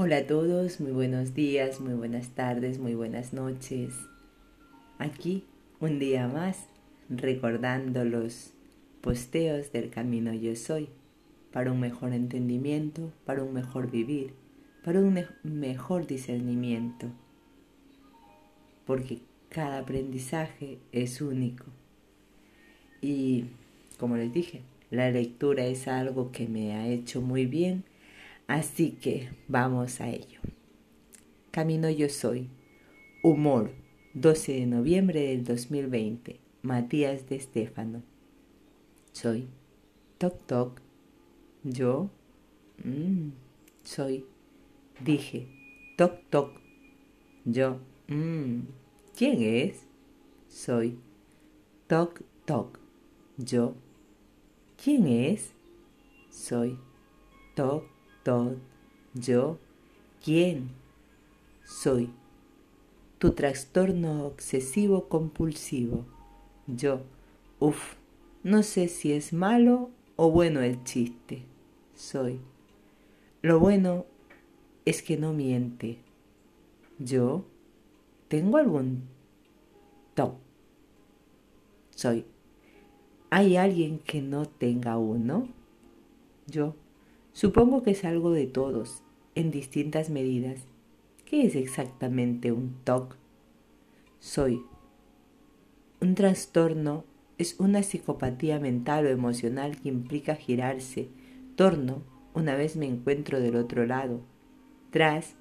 Hola a todos, muy buenos días, muy buenas tardes, muy buenas noches. Aquí un día más recordando los posteos del camino yo soy para un mejor entendimiento, para un mejor vivir, para un mejor discernimiento. Porque cada aprendizaje es único. Y como les dije, la lectura es algo que me ha hecho muy bien Así que vamos a ello. Camino yo soy. Humor. 12 de noviembre del 2020. Matías de Estéfano. Soy. Toc toc. Yo. Mm, soy. Dije. Toc toc. Yo. Mm, ¿Quién es? Soy. Toc toc. Yo. ¿Quién es? Soy. Toc yo, ¿quién soy? Tu trastorno obsesivo compulsivo. Yo, uff, no sé si es malo o bueno el chiste. Soy. Lo bueno es que no miente. Yo, ¿tengo algún top? Soy. ¿Hay alguien que no tenga uno? Yo, Supongo que es algo de todos, en distintas medidas. ¿Qué es exactamente un TOC? Soy. Un trastorno es una psicopatía mental o emocional que implica girarse, torno, una vez me encuentro del otro lado, tras,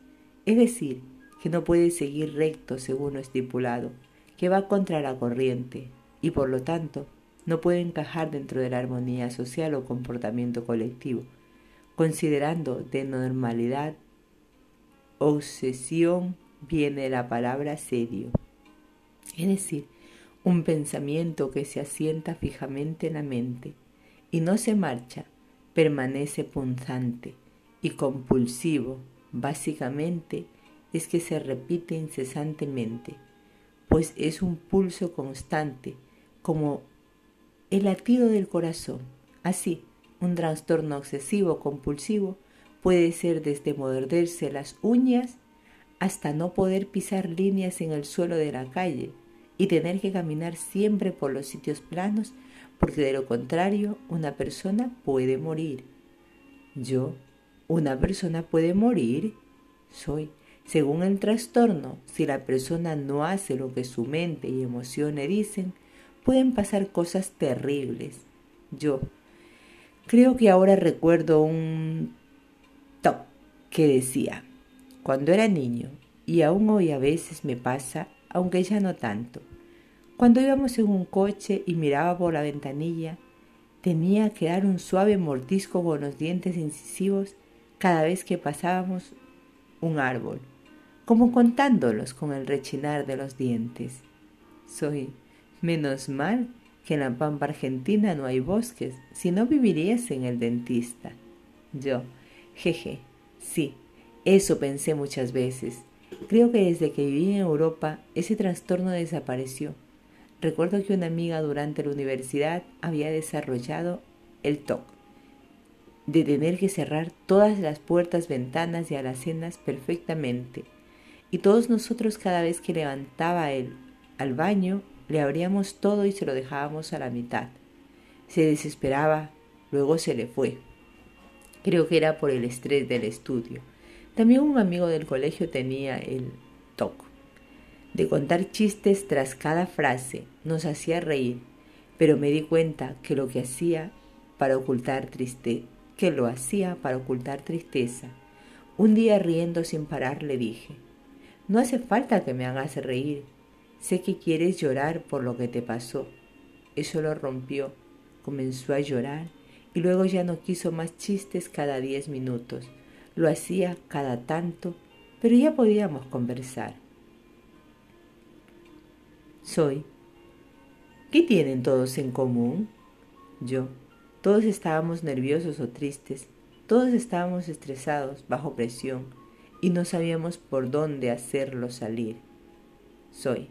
es decir, que no puede seguir recto según lo estipulado, que va contra la corriente y por lo tanto no puede encajar dentro de la armonía social o comportamiento colectivo Considerando de normalidad, obsesión viene la palabra serio, es decir, un pensamiento que se asienta fijamente en la mente y no se marcha, permanece punzante y compulsivo, básicamente es que se repite incesantemente, pues es un pulso constante, como el latido del corazón, así un trastorno obsesivo compulsivo puede ser desde morderse las uñas hasta no poder pisar líneas en el suelo de la calle y tener que caminar siempre por los sitios planos porque de lo contrario una persona puede morir. Yo, una persona puede morir, soy, según el trastorno, si la persona no hace lo que su mente y emociones dicen, pueden pasar cosas terribles. Yo, Creo que ahora recuerdo un top que decía, cuando era niño, y aún hoy a veces me pasa, aunque ya no tanto. Cuando íbamos en un coche y miraba por la ventanilla, tenía que dar un suave mordisco con los dientes incisivos cada vez que pasábamos un árbol, como contándolos con el rechinar de los dientes. Soy, menos mal que en la pampa argentina no hay bosques, si no vivirías en el dentista. Yo, jeje, sí, eso pensé muchas veces. Creo que desde que viví en Europa ese trastorno desapareció. Recuerdo que una amiga durante la universidad había desarrollado el TOC, de tener que cerrar todas las puertas, ventanas y alacenas perfectamente. Y todos nosotros cada vez que levantaba él al baño le abríamos todo y se lo dejábamos a la mitad. Se desesperaba, luego se le fue. Creo que era por el estrés del estudio. También un amigo del colegio tenía el toque de contar chistes tras cada frase. Nos hacía reír, pero me di cuenta que lo que hacía para ocultar triste, que lo hacía para ocultar tristeza. Un día riendo sin parar le dije, no hace falta que me hagas reír, Sé que quieres llorar por lo que te pasó. Eso lo rompió. Comenzó a llorar y luego ya no quiso más chistes cada diez minutos. Lo hacía cada tanto, pero ya podíamos conversar. Soy. ¿Qué tienen todos en común? Yo. Todos estábamos nerviosos o tristes, todos estábamos estresados, bajo presión, y no sabíamos por dónde hacerlo salir. Soy.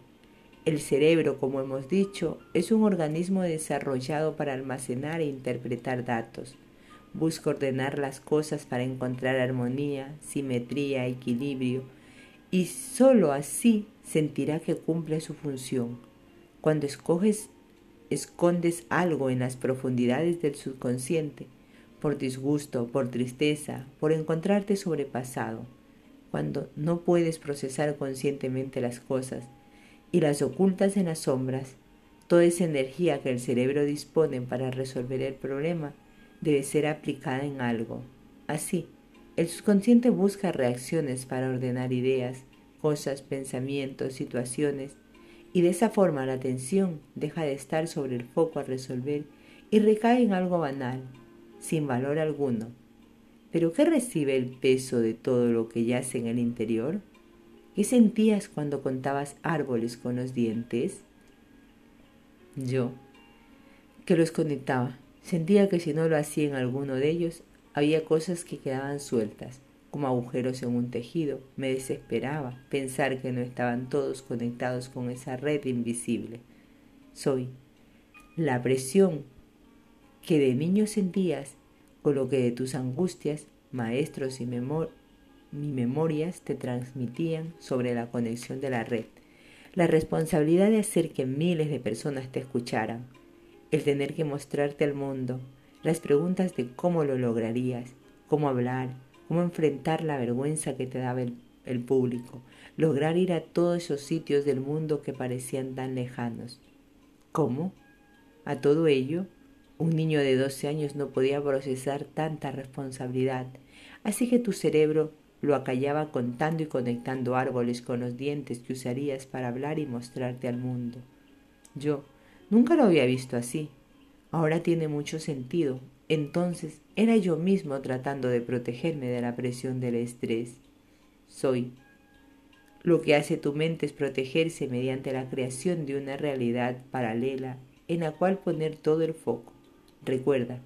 El cerebro, como hemos dicho, es un organismo desarrollado para almacenar e interpretar datos. busca ordenar las cosas para encontrar armonía, simetría, equilibrio, y sólo así sentirá que cumple su función. Cuando escoges, escondes algo en las profundidades del subconsciente, por disgusto, por tristeza, por encontrarte sobrepasado, cuando no puedes procesar conscientemente las cosas y las ocultas en las sombras, toda esa energía que el cerebro dispone para resolver el problema debe ser aplicada en algo. Así, el subconsciente busca reacciones para ordenar ideas, cosas, pensamientos, situaciones, y de esa forma la atención deja de estar sobre el foco a resolver y recae en algo banal, sin valor alguno. Pero ¿qué recibe el peso de todo lo que yace en el interior? ¿Qué sentías cuando contabas árboles con los dientes? Yo, que los conectaba, Sentía que si no lo hacía en alguno de ellos, había cosas que quedaban sueltas, como agujeros en un tejido. Me desesperaba pensar que no estaban todos conectados con esa red invisible. Soy la presión que de niño sentías con lo que de tus angustias, maestros y mi memorias te transmitían sobre la conexión de la red. La responsabilidad de hacer que miles de personas te escucharan, el tener que mostrarte al mundo, las preguntas de cómo lo lograrías, cómo hablar, cómo enfrentar la vergüenza que te daba el, el público, lograr ir a todos esos sitios del mundo que parecían tan lejanos. ¿Cómo? A todo ello, un niño de 12 años no podía procesar tanta responsabilidad, así que tu cerebro lo acallaba contando y conectando árboles con los dientes que usarías para hablar y mostrarte al mundo. Yo, Nunca lo había visto así. Ahora tiene mucho sentido. Entonces era yo mismo tratando de protegerme de la presión del estrés. Soy. Lo que hace tu mente es protegerse mediante la creación de una realidad paralela en la cual poner todo el foco. Recuerda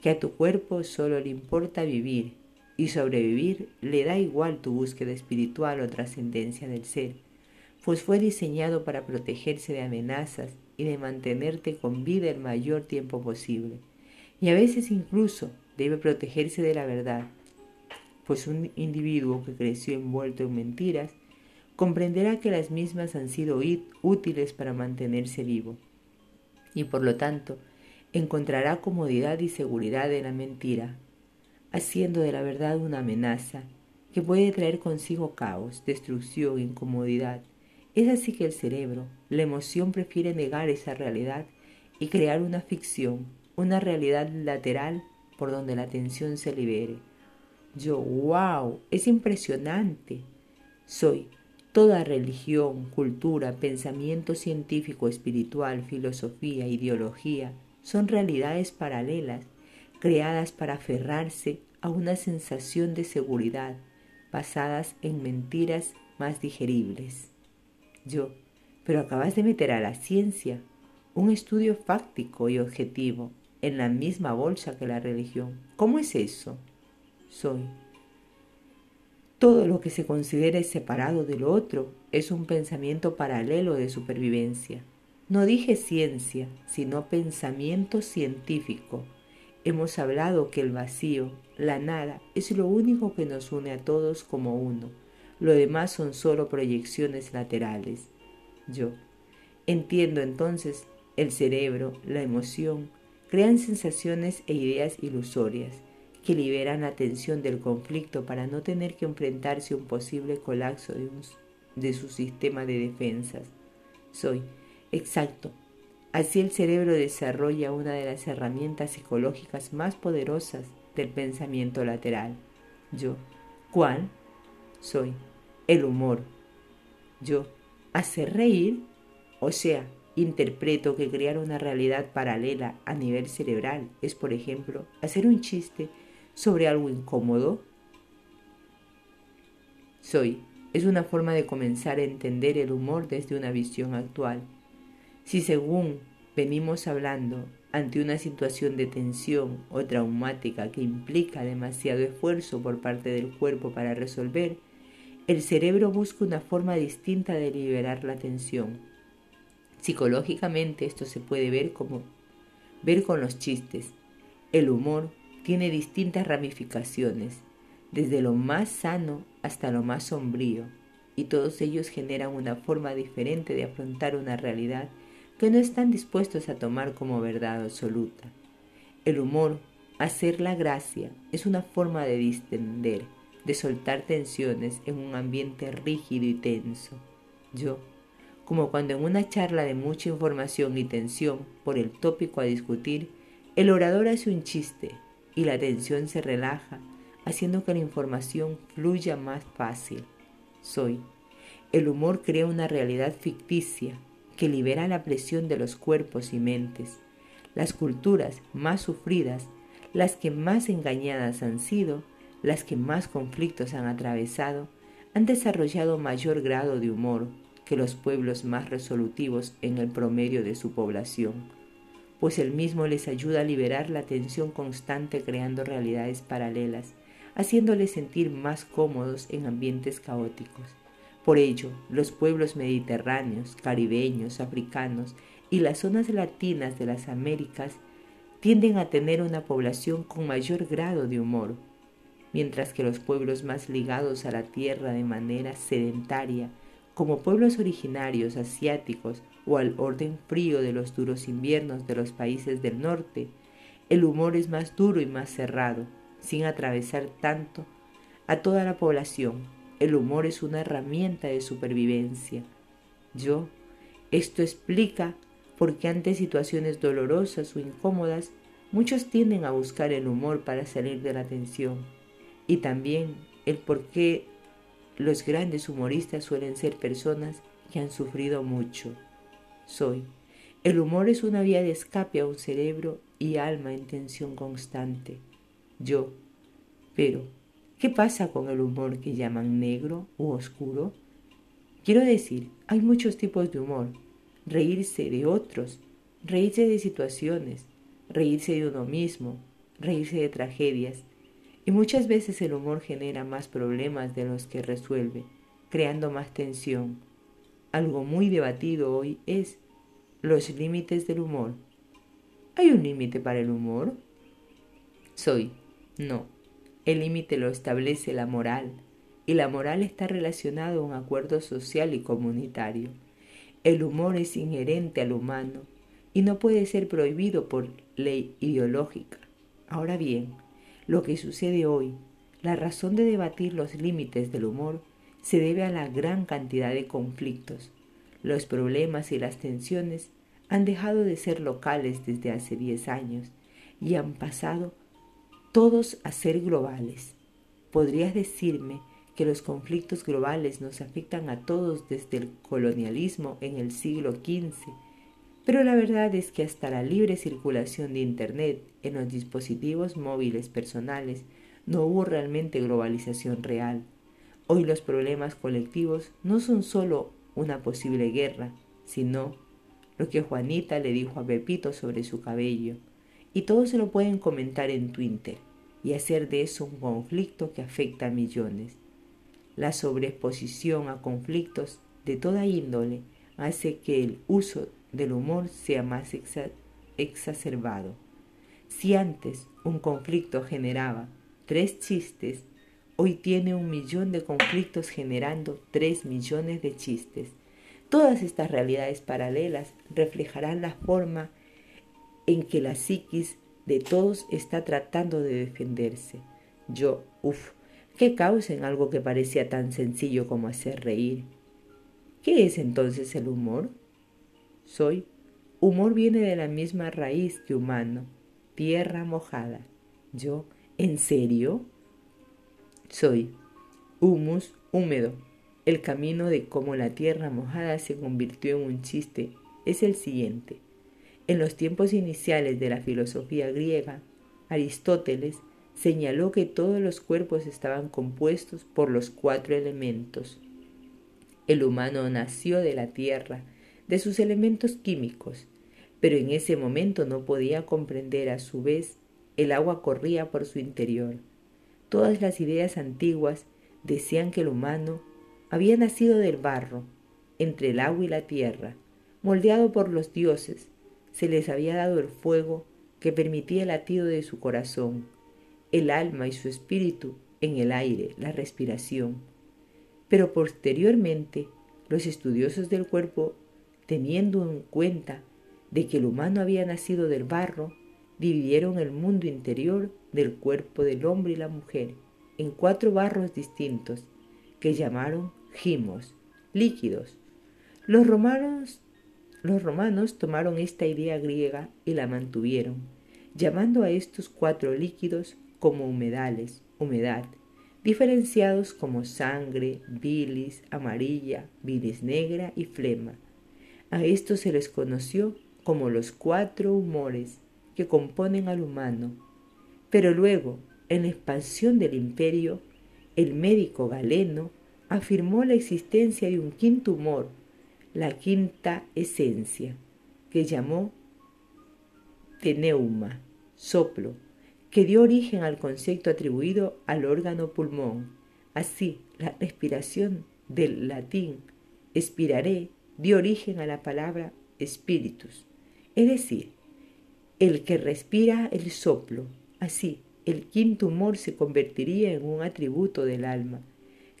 que a tu cuerpo solo le importa vivir y sobrevivir le da igual tu búsqueda espiritual o trascendencia del ser, pues fue diseñado para protegerse de amenazas y de mantenerte con vida el mayor tiempo posible. Y a veces incluso debe protegerse de la verdad, pues un individuo que creció envuelto en mentiras comprenderá que las mismas han sido útiles para mantenerse vivo y por lo tanto encontrará comodidad y seguridad en la mentira, haciendo de la verdad una amenaza que puede traer consigo caos, destrucción, incomodidad, es así que el cerebro, la emoción prefiere negar esa realidad y crear una ficción, una realidad lateral por donde la atención se libere. Yo, wow, es impresionante. Soy toda religión, cultura, pensamiento científico, espiritual, filosofía, ideología, son realidades paralelas, creadas para aferrarse a una sensación de seguridad, basadas en mentiras más digeribles. Yo, pero acabas de meter a la ciencia, un estudio fáctico y objetivo, en la misma bolsa que la religión. ¿Cómo es eso? Soy. Todo lo que se considere separado del otro es un pensamiento paralelo de supervivencia. No dije ciencia, sino pensamiento científico. Hemos hablado que el vacío, la nada, es lo único que nos une a todos como uno lo demás son solo proyecciones laterales. Yo entiendo entonces el cerebro, la emoción, crean sensaciones e ideas ilusorias que liberan la tensión del conflicto para no tener que enfrentarse a un posible colapso de, de su sistema de defensas. Soy, exacto, así el cerebro desarrolla una de las herramientas psicológicas más poderosas del pensamiento lateral. Yo, ¿cuál? soy el humor. Yo, hacer reír, o sea, interpreto que crear una realidad paralela a nivel cerebral es, por ejemplo, hacer un chiste sobre algo incómodo. Soy, es una forma de comenzar a entender el humor desde una visión actual. Si según venimos hablando, ante una situación de tensión o traumática que implica demasiado esfuerzo por parte del cuerpo para resolver, el cerebro busca una forma distinta de liberar la tensión. Psicológicamente esto se puede ver como ver con los chistes. El humor tiene distintas ramificaciones, desde lo más sano hasta lo más sombrío, y todos ellos generan una forma diferente de afrontar una realidad que no están dispuestos a tomar como verdad absoluta. El humor, hacer la gracia, es una forma de distender, de soltar tensiones en un ambiente rígido y tenso. Yo, como cuando en una charla de mucha información y tensión por el tópico a discutir, el orador hace un chiste y la tensión se relaja, haciendo que la información fluya más fácil. Soy. El humor crea una realidad ficticia que libera la presión de los cuerpos y mentes. Las culturas más sufridas, las que más engañadas han sido, las que más conflictos han atravesado, han desarrollado mayor grado de humor, que los pueblos más resolutivos en el promedio de su población, pues el mismo les ayuda a liberar la tensión constante creando realidades paralelas, haciéndoles sentir más cómodos en ambientes caóticos. Por ello, los pueblos mediterráneos, caribeños, africanos y las zonas latinas de las Américas tienden a tener una población con mayor grado de humor, mientras que los pueblos más ligados a la tierra de manera sedentaria como pueblos originarios asiáticos o al orden frío de los duros inviernos de los países del norte, el humor es más duro y más cerrado, sin atravesar tanto a toda la población. El humor es una herramienta de supervivencia. Yo, esto explica por qué ante situaciones dolorosas o incómodas, muchos tienden a buscar el humor para salir de la tensión. Y también el por qué los grandes humoristas suelen ser personas que han sufrido mucho. Soy. El humor es una vía de escape a un cerebro y alma en tensión constante. Yo. Pero, ¿qué pasa con el humor que llaman negro u oscuro? Quiero decir, hay muchos tipos de humor. Reírse de otros, reírse de situaciones, reírse de uno mismo, reírse de tragedias, y muchas veces el humor genera más problemas de los que resuelve, creando más tensión. Algo muy debatido hoy es los límites del humor. ¿Hay un límite para el humor? Soy. No. El límite lo establece la moral, y la moral está relacionada a un acuerdo social y comunitario. El humor es inherente al humano y no puede ser prohibido por ley ideológica. Ahora bien, lo que sucede hoy, la razón de debatir los límites del humor, se debe a la gran cantidad de conflictos. Los problemas y las tensiones han dejado de ser locales desde hace 10 años y han pasado todos a ser globales. ¿Podrías decirme que los conflictos globales nos afectan a todos desde el colonialismo en el siglo XV pero la verdad es que hasta la libre circulación de Internet en los dispositivos móviles personales no hubo realmente globalización real. Hoy los problemas colectivos no son solo una posible guerra, sino lo que Juanita le dijo a Pepito sobre su cabello, y todos se lo pueden comentar en Twitter y hacer de eso un conflicto que afecta a millones. La sobreexposición a conflictos de toda índole hace que el uso del humor sea más exacerbado. Si antes un conflicto generaba tres chistes, hoy tiene un millón de conflictos generando tres millones de chistes. Todas estas realidades paralelas reflejarán la forma en que la psiquis de todos está tratando de defenderse. Yo, uff, ¿qué causa en algo que parecía tan sencillo como hacer reír? ¿Qué es entonces el humor? Soy. Humor viene de la misma raíz que humano, tierra mojada. Yo, ¿en serio? Soy. Humus, húmedo. El camino de cómo la tierra mojada se convirtió en un chiste es el siguiente. En los tiempos iniciales de la filosofía griega, Aristóteles señaló que todos los cuerpos estaban compuestos por los cuatro elementos. El humano nació de la tierra, de sus elementos químicos, pero en ese momento no podía comprender a su vez el agua corría por su interior. Todas las ideas antiguas decían que el humano había nacido del barro, entre el agua y la tierra, moldeado por los dioses, se les había dado el fuego que permitía el latido de su corazón, el alma y su espíritu en el aire, la respiración. Pero posteriormente, los estudiosos del cuerpo, teniendo en cuenta de que el humano había nacido del barro, dividieron el mundo interior del cuerpo del hombre y la mujer en cuatro barros distintos que llamaron gimos, líquidos. Los romanos, los romanos tomaron esta idea griega y la mantuvieron, llamando a estos cuatro líquidos como humedales, humedad, diferenciados como sangre, bilis, amarilla, bilis negra y flema. A estos se les conoció como los cuatro humores que componen al humano. Pero luego, en la expansión del imperio, el médico galeno afirmó la existencia de un quinto humor, la quinta esencia, que llamó teneuma, soplo, que dio origen al concepto atribuido al órgano pulmón. Así, la respiración del latín expiraré dio origen a la palabra espíritus, es decir, el que respira el soplo. Así, el quinto humor se convertiría en un atributo del alma,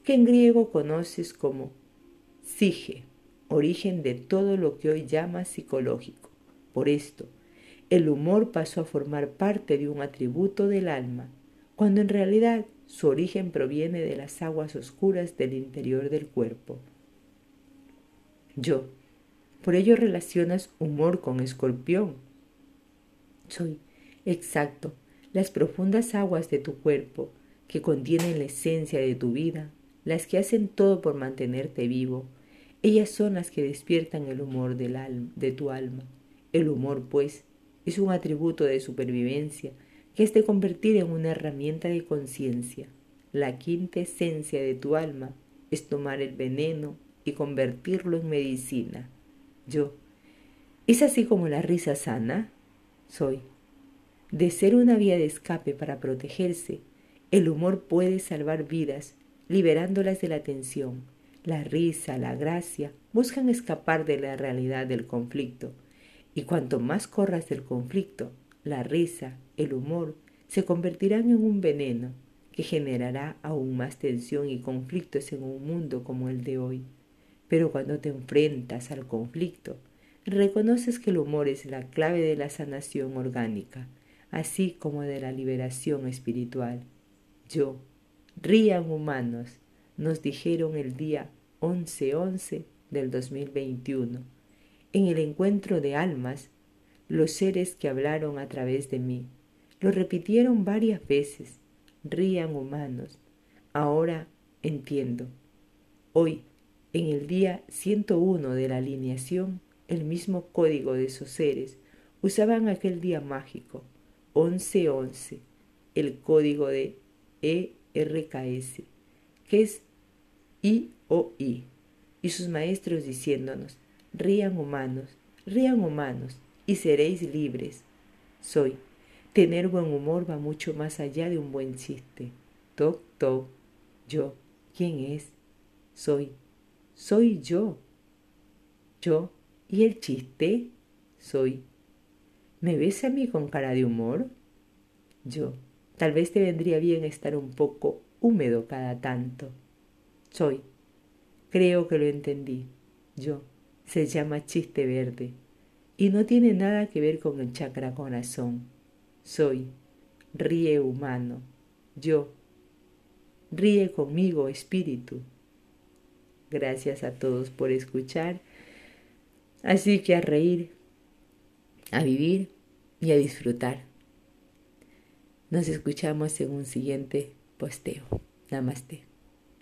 que en griego conoces como sige, origen de todo lo que hoy llamas psicológico. Por esto, el humor pasó a formar parte de un atributo del alma, cuando en realidad su origen proviene de las aguas oscuras del interior del cuerpo. Yo, por ello relacionas humor con escorpión. Soy, exacto, las profundas aguas de tu cuerpo, que contienen la esencia de tu vida, las que hacen todo por mantenerte vivo, ellas son las que despiertan el humor del alma, de tu alma. El humor, pues, es un atributo de supervivencia que es de convertir en una herramienta de conciencia. La quinta esencia de tu alma es tomar el veneno y convertirlo en medicina. Yo, ¿es así como la risa sana? Soy. De ser una vía de escape para protegerse, el humor puede salvar vidas, liberándolas de la tensión. La risa, la gracia, buscan escapar de la realidad del conflicto. Y cuanto más corras del conflicto, la risa, el humor, se convertirán en un veneno que generará aún más tensión y conflictos en un mundo como el de hoy. Pero cuando te enfrentas al conflicto, reconoces que el humor es la clave de la sanación orgánica, así como de la liberación espiritual. Yo, rían humanos, nos dijeron el día 11-11 del 2021, en el encuentro de almas, los seres que hablaron a través de mí. Lo repitieron varias veces, rían humanos. Ahora entiendo. Hoy, en el día 101 de la alineación, el mismo código de esos seres usaban aquel día mágico 1111, el código de ERKS, que es IOI, y sus maestros diciéndonos, rían humanos, rían humanos, y seréis libres. Soy. Tener buen humor va mucho más allá de un buen chiste. Toc, toc. Yo. ¿Quién es? Soy. Soy yo. Yo. ¿Y el chiste? Soy. ¿Me ves a mí con cara de humor? Yo, tal vez te vendría bien estar un poco húmedo cada tanto. Soy. Creo que lo entendí. Yo. Se llama chiste verde. Y no tiene nada que ver con el chakra corazón. Soy. Ríe humano. Yo. Ríe conmigo, espíritu. Gracias a todos por escuchar. Así que a reír, a vivir y a disfrutar. Nos escuchamos en un siguiente posteo. Namaste.